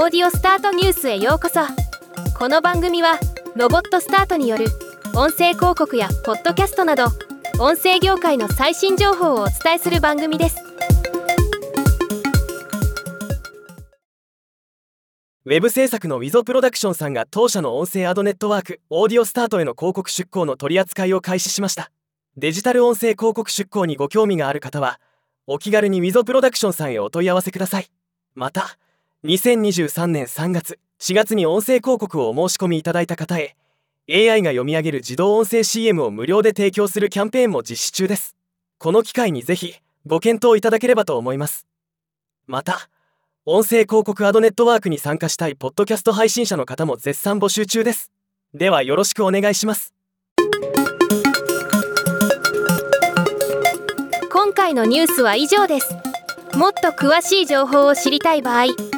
オーディオスタートニュースへようこそ。この番組はロボットスタートによる音声広告やポッドキャストなど音声業界の最新情報をお伝えする番組です。ウェブ制作の Wizo プロダクションさんが当社の音声アドネットワークオーディオスタートへの広告出稿の取り扱いを開始しました。デジタル音声広告出稿にご興味がある方はお気軽に Wizo プロダクションさんへお問い合わせください。また2023年3月4月に音声広告をお申し込みいただいた方へ AI が読み上げる自動音声 CM を無料で提供するキャンペーンも実施中です。この機会にぜひご検討いただければと思います。また音声広告アドネットワークに参加したいポッドキャスト配信者の方も絶賛募集中です。ではよろしくお願いします。今回のニュースは以上です。もっと詳しい情報を知りたい場合「